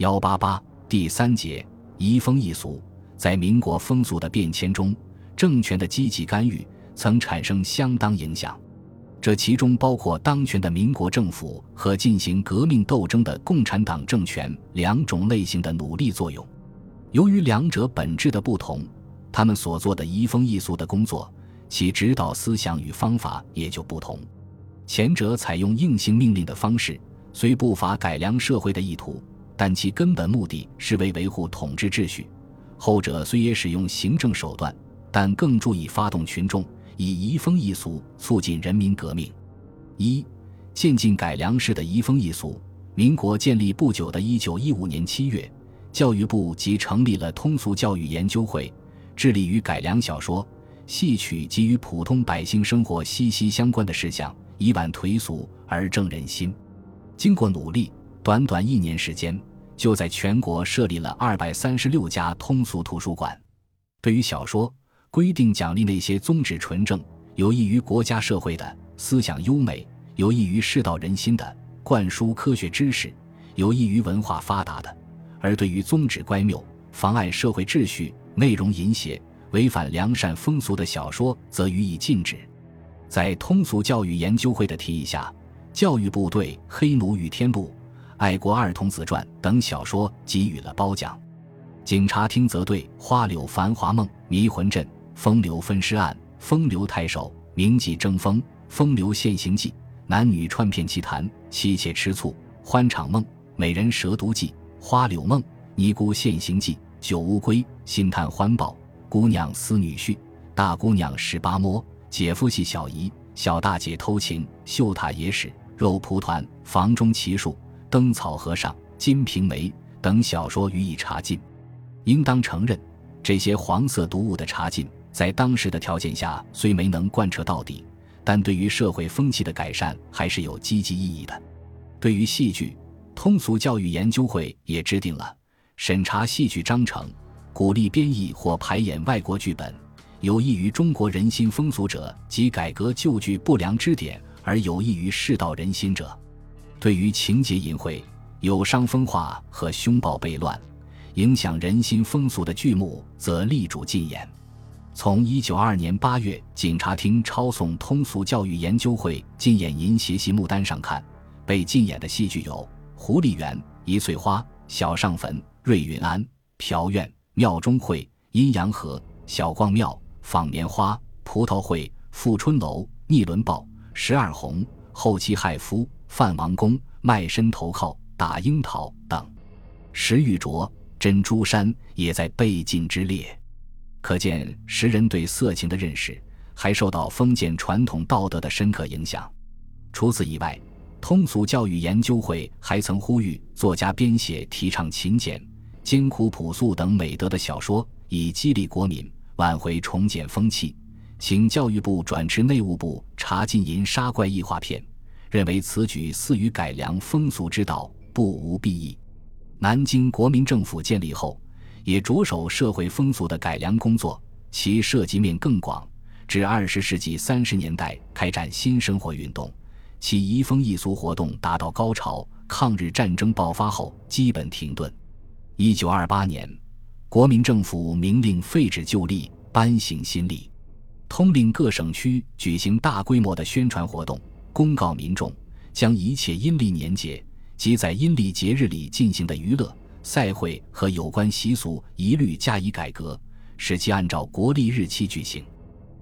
幺八八第三节移风易俗，在民国风俗的变迁中，政权的积极干预曾产生相当影响。这其中包括当权的民国政府和进行革命斗争的共产党政权两种类型的努力作用。由于两者本质的不同，他们所做的移风易俗的工作，其指导思想与方法也就不同。前者采用硬性命令的方式，虽不乏改良社会的意图。但其根本目的是为维护统治秩序，后者虽也使用行政手段，但更注意发动群众，以移风易俗促进人民革命。一渐进改良式的移风易俗。民国建立不久的一九一五年七月，教育部即成立了通俗教育研究会，致力于改良小说、戏曲及与普通百姓生活息息相关的事项，以挽颓俗而正人心。经过努力，短短一年时间。就在全国设立了二百三十六家通俗图书馆。对于小说，规定奖励那些宗旨纯正、有益于国家社会的、思想优美、有益于世道人心的、灌输科学知识、有益于文化发达的；而对于宗旨乖谬、妨碍社会秩序、内容淫邪、违反良善风俗的小说，则予以禁止。在通俗教育研究会的提议下，教育部对《黑奴与天部》。《爱国二童子传》等小说给予了褒奖，警察厅则对《花柳繁华梦》《迷魂阵》《风流分尸案》《风流太守》《名妓争锋》《风流现形记》《男女串片奇谈》《妻妾吃醋》《欢场梦》《美人蛇毒记》《花柳梦》《尼姑现形记》《九乌龟》《心探欢报》《姑娘思女婿》《大姑娘十八摸》《姐夫系小姨》《小大姐偷情》《秀塔野史》《肉蒲团》《房中奇术》。《灯草和尚》《金瓶梅》等小说予以查禁，应当承认，这些黄色读物的查禁，在当时的条件下虽没能贯彻到底，但对于社会风气的改善还是有积极意义的。对于戏剧，通俗教育研究会也制定了审查戏剧章程、鼓励编译或排演外国剧本、有益于中国人心风俗者及改革旧剧不良支点而有益于世道人心者。对于情节淫秽、有伤风化和凶暴悖乱、影响人心风俗的剧目，则力主禁演。从一九二年八月警察厅抄送通俗教育研究会禁演淫邪戏目单上看，被禁演的戏剧有《狐狸园》《一翠花》《小上坟》《瑞云庵》《朴院》《庙中会》《阴阳河》《小逛庙》《纺棉花》《葡萄会》《富春楼》《逆伦报》《十二红》《后期害夫》。范王公卖身投靠打樱桃等，石玉镯、珍珠衫也在被禁之列。可见时人对色情的认识还受到封建传统道德的深刻影响。除此以外，通俗教育研究会还曾呼吁作家编写提倡勤俭、艰苦朴素等美德的小说，以激励国民，挽回重建风气。请教育部转至内务部查禁淫杀怪异画片。认为此举似于改良风俗之道，不无裨益。南京国民政府建立后，也着手社会风俗的改良工作，其涉及面更广。至二十世纪三十年代，开展新生活运动，其移风易俗活动达到高潮。抗日战争爆发后，基本停顿。一九二八年，国民政府明令废止旧例，颁行新例，通令各省区举行大规模的宣传活动。公告民众，将一切阴历年节及在阴历节日里进行的娱乐、赛会和有关习俗一律加以改革，使其按照国历日期举行。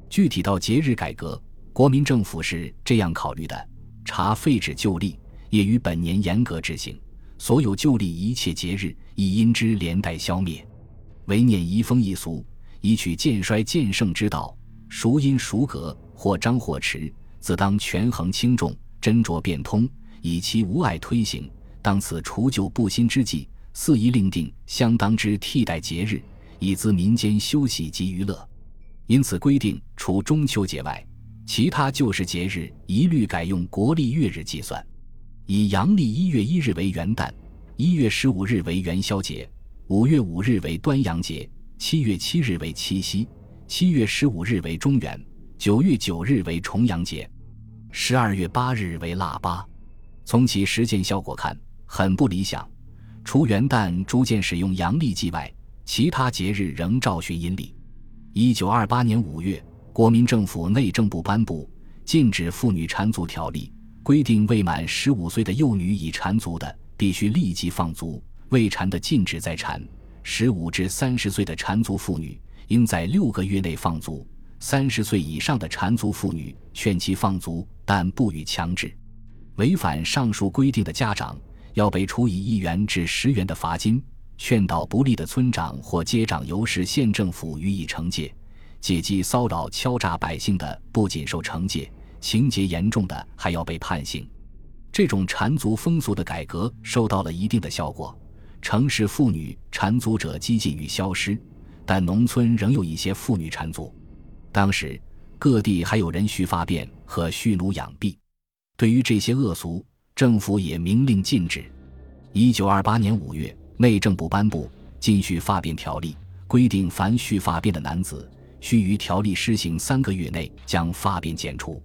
具体到节日改革，国民政府是这样考虑的：查废止旧历，也于本年严格执行；所有旧历一切节日，亦因之连带消灭。唯念移风易俗，以取渐衰渐盛之道，孰因孰革，或张或弛。自当权衡轻重，斟酌变通，以其无碍推行。当此除旧布新之际，肆意另定相当之替代节日，以资民间休息及娱乐。因此规定，除中秋节外，其他旧时节日一律改用国历月日计算，以阳历一月一日为元旦，一月十五日为元宵节，五月五日为端阳节，七月七日为七夕，七月十五日为中元。九月九日为重阳节，十二月八日为腊八。从其实践效果看，很不理想。除元旦逐渐使用阳历祭外，其他节日仍照循阴历。一九二八年五月，国民政府内政部颁布《禁止妇女缠足条例》，规定未满十五岁的幼女已缠足的，必须立即放足；未缠的禁止再缠。十五至三十岁的缠足妇女应在六个月内放足；三十岁以上的缠足妇女劝其放足，但不予强制。违反上述规定的家长要被处以一元至十元的罚金。劝导不利的村长或街长由市县政府予以惩戒，借机骚扰敲诈百姓的不仅受惩戒，情节严重的还要被判刑。这种缠足风俗的改革收到了一定的效果，城市妇女缠足者几近于消失，但农村仍有一些妇女缠足。当时各地还有人蓄发辫和蓄奴养婢，对于这些恶俗，政府也明令禁止。一九二八年五月。内政部颁布《禁蓄发辫条例》，规定凡蓄发辫的男子，须于条例施行三个月内将发辫剪除；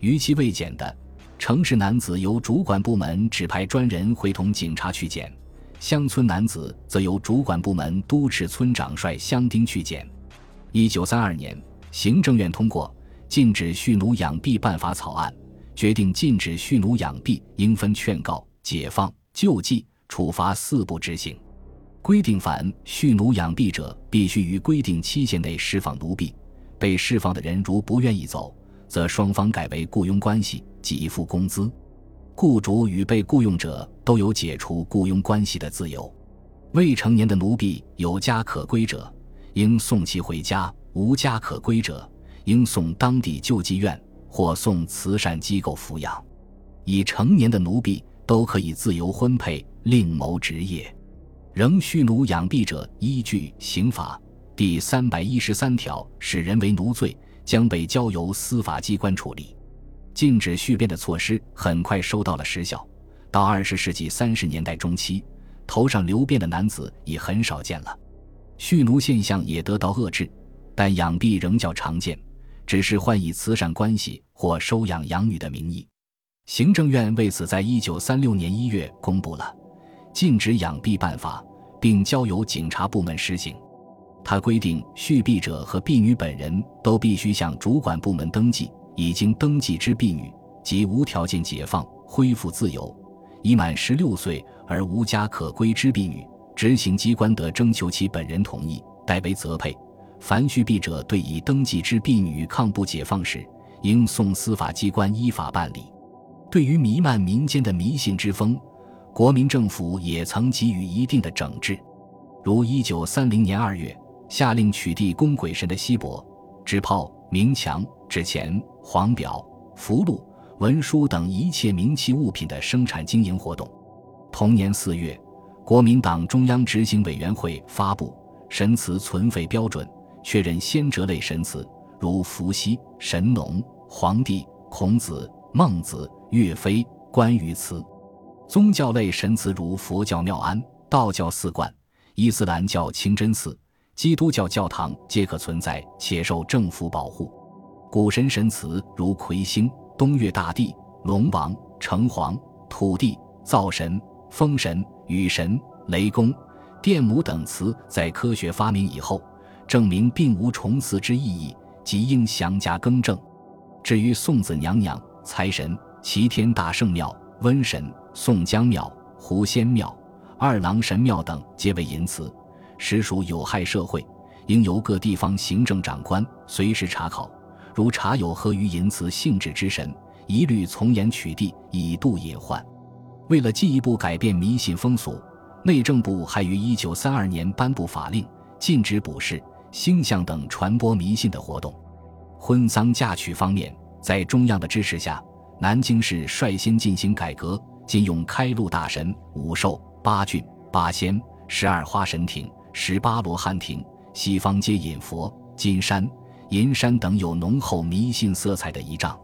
逾期未剪的，城市男子由主管部门指派专人会同警察去剪；乡村男子则由主管部门督斥村长率乡丁去剪。一九三二年，行政院通过《禁止蓄奴养婢办法》草案，决定禁止蓄奴养婢应分劝告、解放、救济。处罚四步执行，规定凡蓄奴养婢者，必须于规定期限内释放奴婢。被释放的人如不愿意走，则双方改为雇佣关系，给付工资。雇主与被雇佣者都有解除雇佣关系的自由。未成年的奴婢有家可归者，应送其回家；无家可归者，应送当地救济院或送慈善机构抚养。已成年的奴婢都可以自由婚配。另谋职业，仍蓄奴养婢者，依据刑法第三百一十三条，使人为奴罪，将被交由司法机关处理。禁止蓄辫的措施很快收到了实效。到二十世纪三十年代中期，头上留辫的男子已很少见了，蓄奴现象也得到遏制，但养婢仍较常见，只是换以慈善关系或收养养女的名义。行政院为此在一九三六年一月公布了。禁止养婢办法，并交由警察部门实行。他规定，蓄婢者和婢女本人都必须向主管部门登记。已经登记之婢女，即无条件解放、恢复自由；已满十六岁而无家可归之婢女，执行机关得征求其本人同意，代为责配。凡蓄婢者对已登记之婢女抗不解放时，应送司法机关依法办理。对于弥漫民间的迷信之风，国民政府也曾给予一定的整治，如一九三零年二月下令取缔供鬼神的锡箔、纸炮、冥墙、纸钱、黄表、符箓、文书等一切冥器物品的生产经营活动。同年四月，国民党中央执行委员会发布神祠存废标准，确认先哲类神祠，如伏羲、神农、黄帝、孔子、孟子、岳飞、关羽祠。宗教类神祠如佛教庙庵、道教寺观、伊斯兰教清真寺、基督教教堂皆可存在且受政府保护。古神神祠如魁星、东岳大帝、龙王、城隍、土地、灶神、风神、雨神、雷公、电母等祠，在科学发明以后，证明并无重祀之意义，即应详加更正。至于送子娘娘、财神、齐天大圣庙、瘟神。宋江庙、狐仙庙、二郎神庙等皆为淫祠，实属有害社会，应由各地方行政长官随时查考。如查有合于淫祠性质之神，一律从严取缔，以度隐患。为了进一步改变迷信风俗，内政部还于一九三二年颁布法令，禁止卜筮、星象等传播迷信的活动。婚丧嫁娶方面，在中央的支持下，南京市率先进行改革。禁用开路大神、五寿、八骏、八仙、十二花神亭、十八罗汉亭，西方皆引佛、金山、银山等有浓厚迷信色彩的仪仗。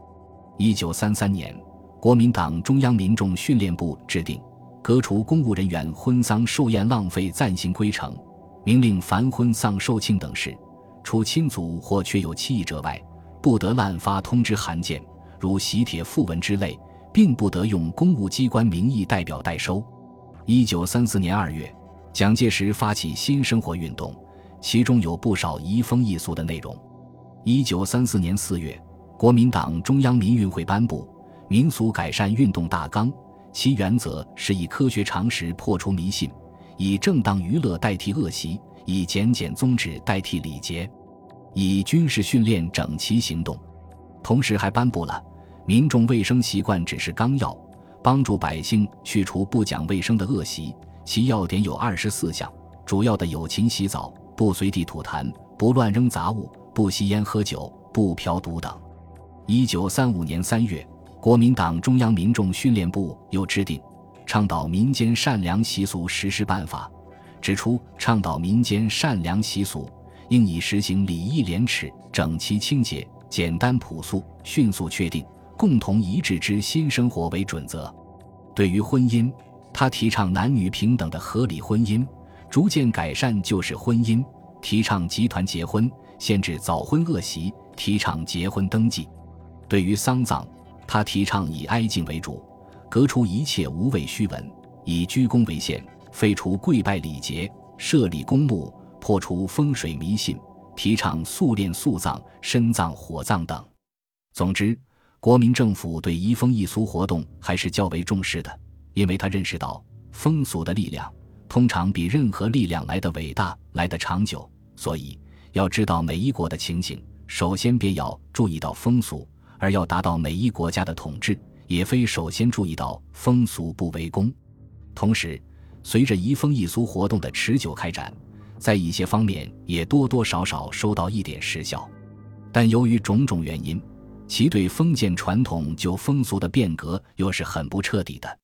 一九三三年，国民党中央民众训练部制定《革除公务人员婚丧寿宴浪费暂行规程》，明令凡婚丧寿庆等事，除亲族或确有妻义者外，不得滥发通知函件，如喜帖、讣文之类。并不得用公务机关名义代表代收。一九三四年二月，蒋介石发起新生活运动，其中有不少移风易俗的内容。一九三四年四月，国民党中央民运会颁布《民俗改善运动大纲》，其原则是以科学常识破除迷信，以正当娱乐代替恶习，以简简宗旨代替礼节，以军事训练整齐行动。同时还颁布了《民众卫生习惯指示纲要》，帮助百姓去除不讲卫生的恶习。其要点有二十四项，主要的有：勤洗澡、不随地吐痰、不乱扔杂物、不吸烟喝酒、不嫖赌等。一九三五年三月，国民党中央民众训练部又制定《倡导民间善良习俗实施办法》，指出倡导民间善良习俗应以实行礼义廉耻、整齐清洁。简单朴素、迅速确定、共同一致之新生活为准则。对于婚姻，他提倡男女平等的合理婚姻，逐渐改善旧式婚姻，提倡集团结婚，限制早婚恶习，提倡结婚登记。对于丧葬，他提倡以哀敬为主，革除一切无谓虚文，以鞠躬为限，废除跪拜礼节，设立公墓，破除风水迷信。提倡速殓速葬、深葬火葬等。总之，国民政府对移风易俗活动还是较为重视的，因为他认识到风俗的力量通常比任何力量来得伟大、来得长久。所以，要知道每一国的情形，首先便要注意到风俗；而要达到每一国家的统治，也非首先注意到风俗不为公。同时，随着移风易俗活动的持久开展。在一些方面也多多少少收到一点实效，但由于种种原因，其对封建传统旧风俗的变革又是很不彻底的。